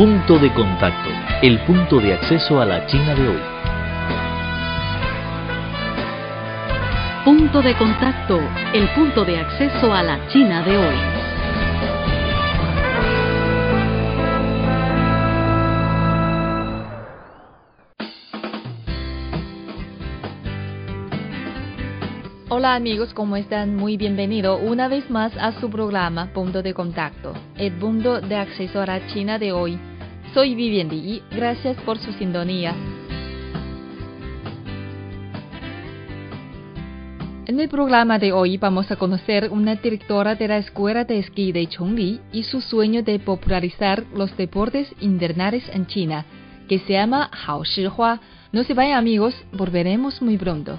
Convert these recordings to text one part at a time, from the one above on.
Punto de contacto, el punto de acceso a la China de hoy. Punto de contacto, el punto de acceso a la China de hoy. Hola amigos, ¿cómo están? Muy bienvenido una vez más a su programa Punto de Contacto, el punto de acceso a la China de hoy. Soy Vivian Di, gracias por su sintonía. En el programa de hoy vamos a conocer una directora de la Escuela de Esquí de Chongli y su sueño de popularizar los deportes invernales en China, que se llama Hao Shihua. No se vayan amigos, volveremos muy pronto.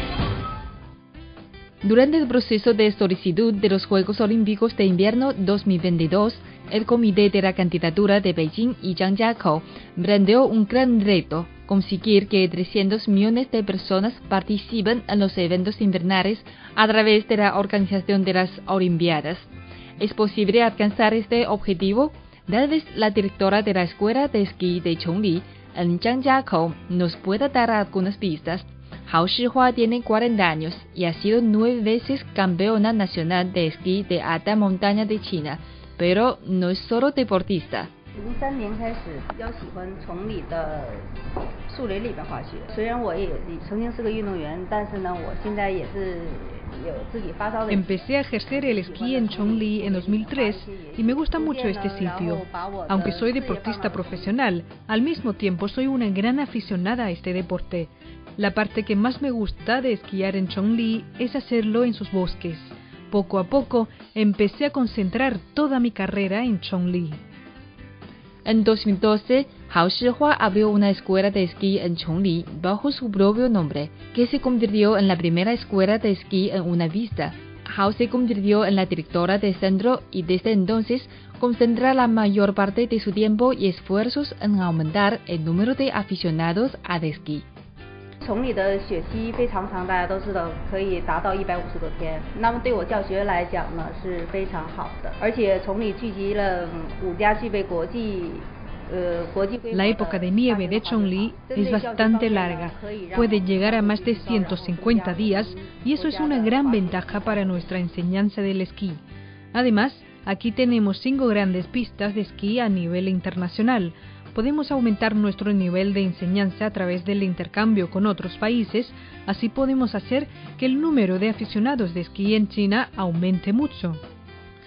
Durante el proceso de solicitud de los Juegos Olímpicos de Invierno 2022, el Comité de la Candidatura de Beijing y Zhang Jiakou planteó un gran reto, conseguir que 300 millones de personas participen en los eventos invernales a través de la organización de las Olimpiadas. ¿Es posible alcanzar este objetivo? Tal vez la directora de la Escuela de Esquí de Chongli, Zhang Jiakou, nos pueda dar algunas pistas. Hao Shihua tiene 40 años y ha sido nueve veces campeona nacional de esquí de alta montaña de China, pero no es solo deportista. Empecé a ejercer el esquí en Chongli en 2003 y me gusta mucho este sitio. Aunque soy deportista profesional, al mismo tiempo soy una gran aficionada a este deporte. La parte que más me gusta de esquiar en Chongli es hacerlo en sus bosques. Poco a poco empecé a concentrar toda mi carrera en Chongli. En 2012, Hao Shihua abrió una escuela de esquí en Chongli bajo su propio nombre, que se convirtió en la primera escuela de esquí en una vista. Hao se convirtió en la directora del centro y desde entonces concentra la mayor parte de su tiempo y esfuerzos en aumentar el número de aficionados al esquí. 崇礼的雪期非常长，大家都知道可以达到一百五十多天。那么对我教学来讲呢是非常好的，而且崇礼聚集了五家具备国际。La época de nieve de Chongli es bastante larga, puede llegar a más de 150 días y eso es una gran ventaja para nuestra enseñanza del esquí. Además, aquí tenemos cinco grandes pistas de esquí a nivel internacional, podemos aumentar nuestro nivel de enseñanza a través del intercambio con otros países, así podemos hacer que el número de aficionados de esquí en China aumente mucho.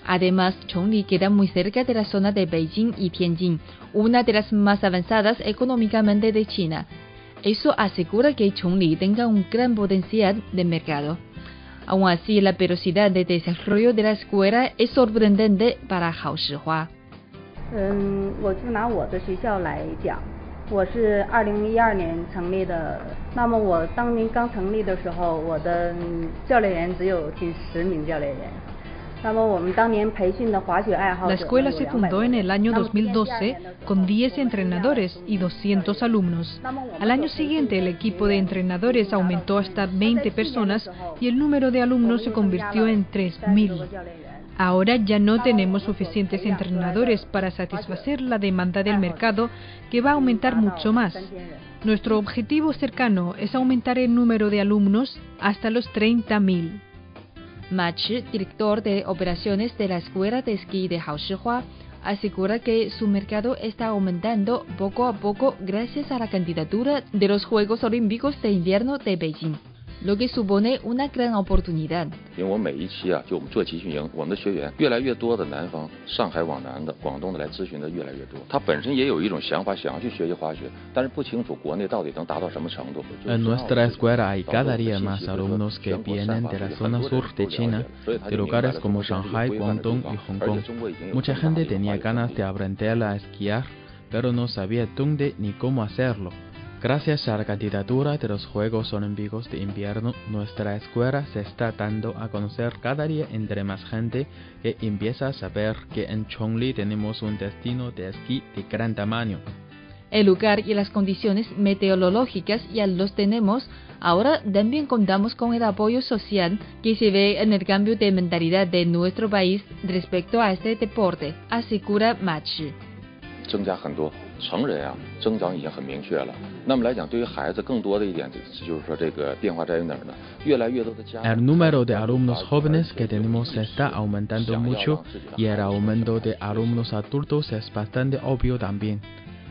Además, Chongli queda muy cerca de la zona de Beijing y Tianjin, una de las más avanzadas económicamente de China. Eso asegura que Chongli tenga un gran potencial de mercado. Aún así, la velocidad de desarrollo de la escuela es sorprendente para Hao Shihua. 嗯，我就拿我的学校来讲，我是二零一二年成立的。那么我当年刚成立的时候，我的教练员只有近十名教练员。那么我们当年培训的滑雪爱好 La escuela se fundó en el año 2012 con 10 entrenadores y 200 alumnos. Al año siguiente el equipo de entrenadores aumentó hasta 20 personas y el número de alumnos se convirtió en 3.000. Ahora ya no tenemos suficientes entrenadores para satisfacer la demanda del mercado que va a aumentar mucho más. Nuestro objetivo cercano es aumentar el número de alumnos hasta los 30.000. Mach, director de operaciones de la Escuela de Esquí de Haoshihua, asegura que su mercado está aumentando poco a poco gracias a la candidatura de los Juegos Olímpicos de Invierno de Beijing. Lo que supone una gran oportunidad. En nuestra escuela hay cada día más alumnos que vienen de la zona sur de China, de lugares como Shanghai, Guangdong y Hong Kong. Mucha gente tenía ganas de aprender a esquiar, pero no sabía dónde ni cómo hacerlo. Gracias a la candidatura de los Juegos Olímpicos de Invierno, nuestra escuela se está dando a conocer cada día entre más gente que empieza a saber que en Chongli tenemos un destino de esquí de gran tamaño. El lugar y las condiciones meteorológicas ya los tenemos, ahora también contamos con el apoyo social que se ve en el cambio de mentalidad de nuestro país respecto a este deporte, asegura Machi. El número de alumnos jóvenes que tenemos está aumentando mucho y el aumento de alumnos adultos es bastante obvio también.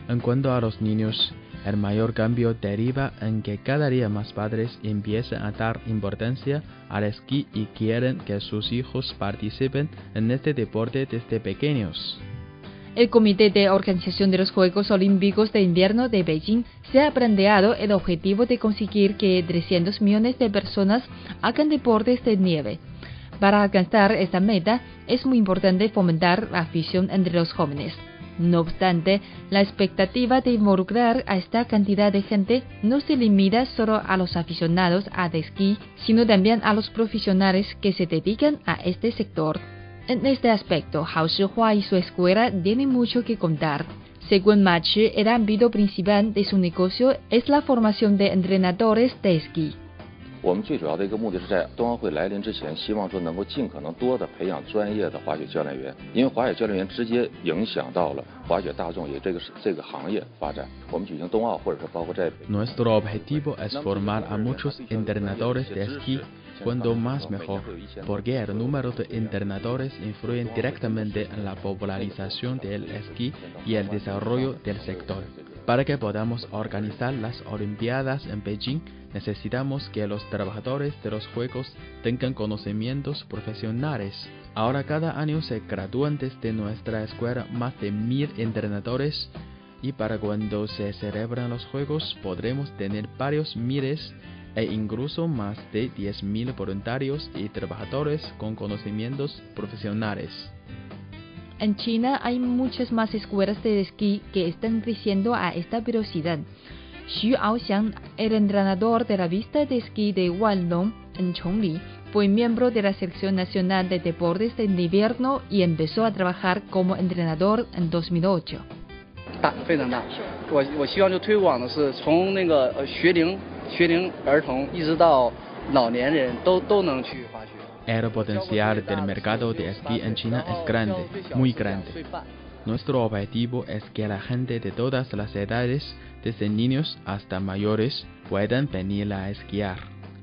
En cuanto a los niños, el mayor cambio deriva en que cada día más padres empiezan a dar importancia al esquí y quieren que sus hijos participen en este deporte desde pequeños. El Comité de Organización de los Juegos Olímpicos de Invierno de Beijing se ha planteado el objetivo de conseguir que 300 millones de personas hagan deportes de nieve. Para alcanzar esta meta es muy importante fomentar la afición entre los jóvenes. No obstante, la expectativa de involucrar a esta cantidad de gente no se limita solo a los aficionados a esquí, sino también a los profesionales que se dedican a este sector. En este aspecto, Hao Shihua y su escuela tienen mucho que contar. Según Machi, el ámbito principal de su negocio es la formación de entrenadores de esquí. Nuestro objetivo es formar a muchos entrenadores de esquí cuando más mejor, porque el número de entrenadores influye directamente en la popularización del esquí y el desarrollo del sector. Para que podamos organizar las Olimpiadas en Beijing, necesitamos que los trabajadores de los Juegos tengan conocimientos profesionales. Ahora cada año se gradúan desde nuestra escuela más de mil entrenadores y para cuando se celebran los Juegos podremos tener varios miles e incluso más de 10.000 voluntarios y trabajadores con conocimientos profesionales. En China hay muchas más escuelas de esquí que están creciendo a esta velocidad. Xu Aoxiang, el entrenador de la pista de esquí de Guangdong en Chongli, fue miembro de la Selección Nacional de Deportes de Invierno y empezó a trabajar como entrenador en 2008. El potencial del mercado de esquí en China es grande, muy grande. Nuestro objetivo es que la gente de todas las edades, desde niños hasta mayores, puedan venir a esquiar.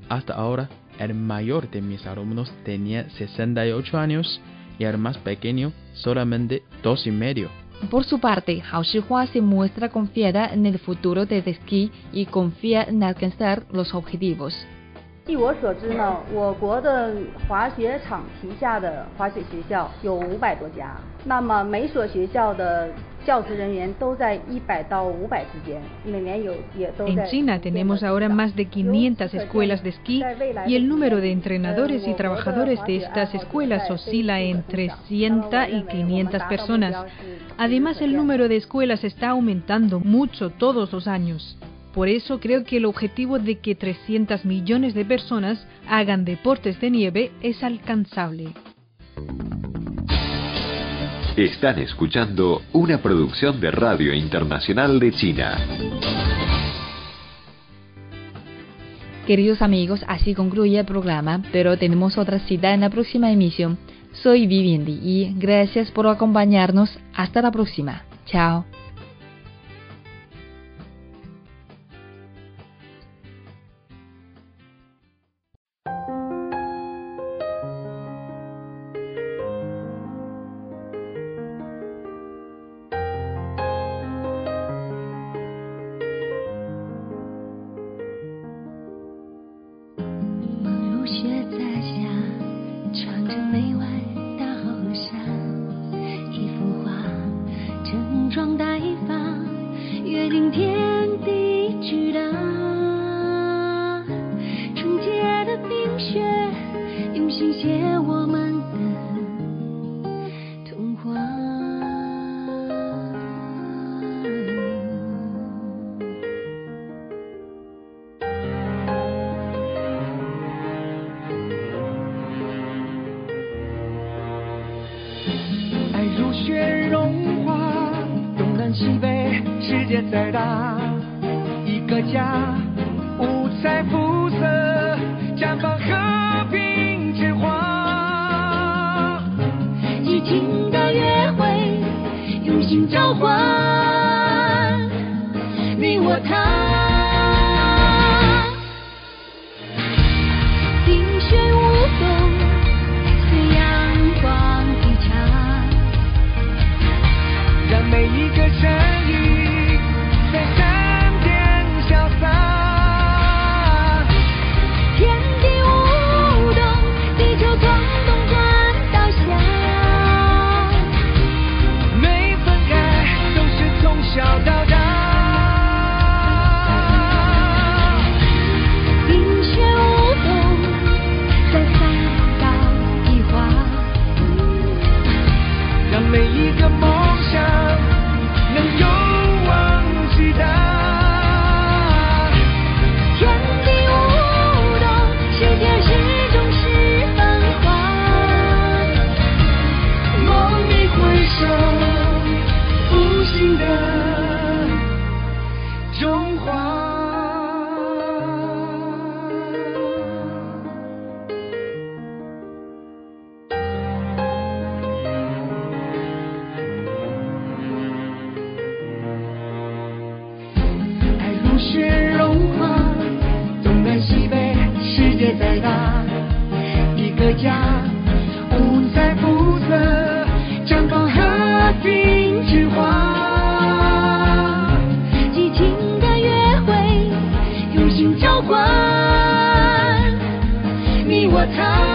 Hasta ahora, el mayor de mis alumnos tenía 68 años y el más pequeño solamente dos y medio. Por su parte, Hao Shihua se muestra confiada en el futuro del esquí y confía en alcanzar los objetivos. 据我所知呢，我国的滑雪场旗下的滑雪学校有五百多家，那么每所学校的教职人员都在一百到五百之间，每年有也都在。En China tenemos ahora más de 500 escuelas de esquí y el número de entrenadores y trabajadores de estas escuelas oscila entre 100 y 500 personas. Además, el número de escuelas está aumentando mucho todos los años. Por eso creo que el objetivo de que 300 millones de personas hagan deportes de nieve es alcanzable. Están escuchando una producción de Radio Internacional de China. Queridos amigos, así concluye el programa, pero tenemos otra cita en la próxima emisión. Soy Viviende y gracias por acompañarnos. Hasta la próxima. Chao. 如雪融化，东南西北，世界再大，一个家，五彩肤色，绽放和平之花。激情的约会，用心交换，你我他。在那一个家，五彩负责绽放和平之花，激情的约会，用心召唤你我他。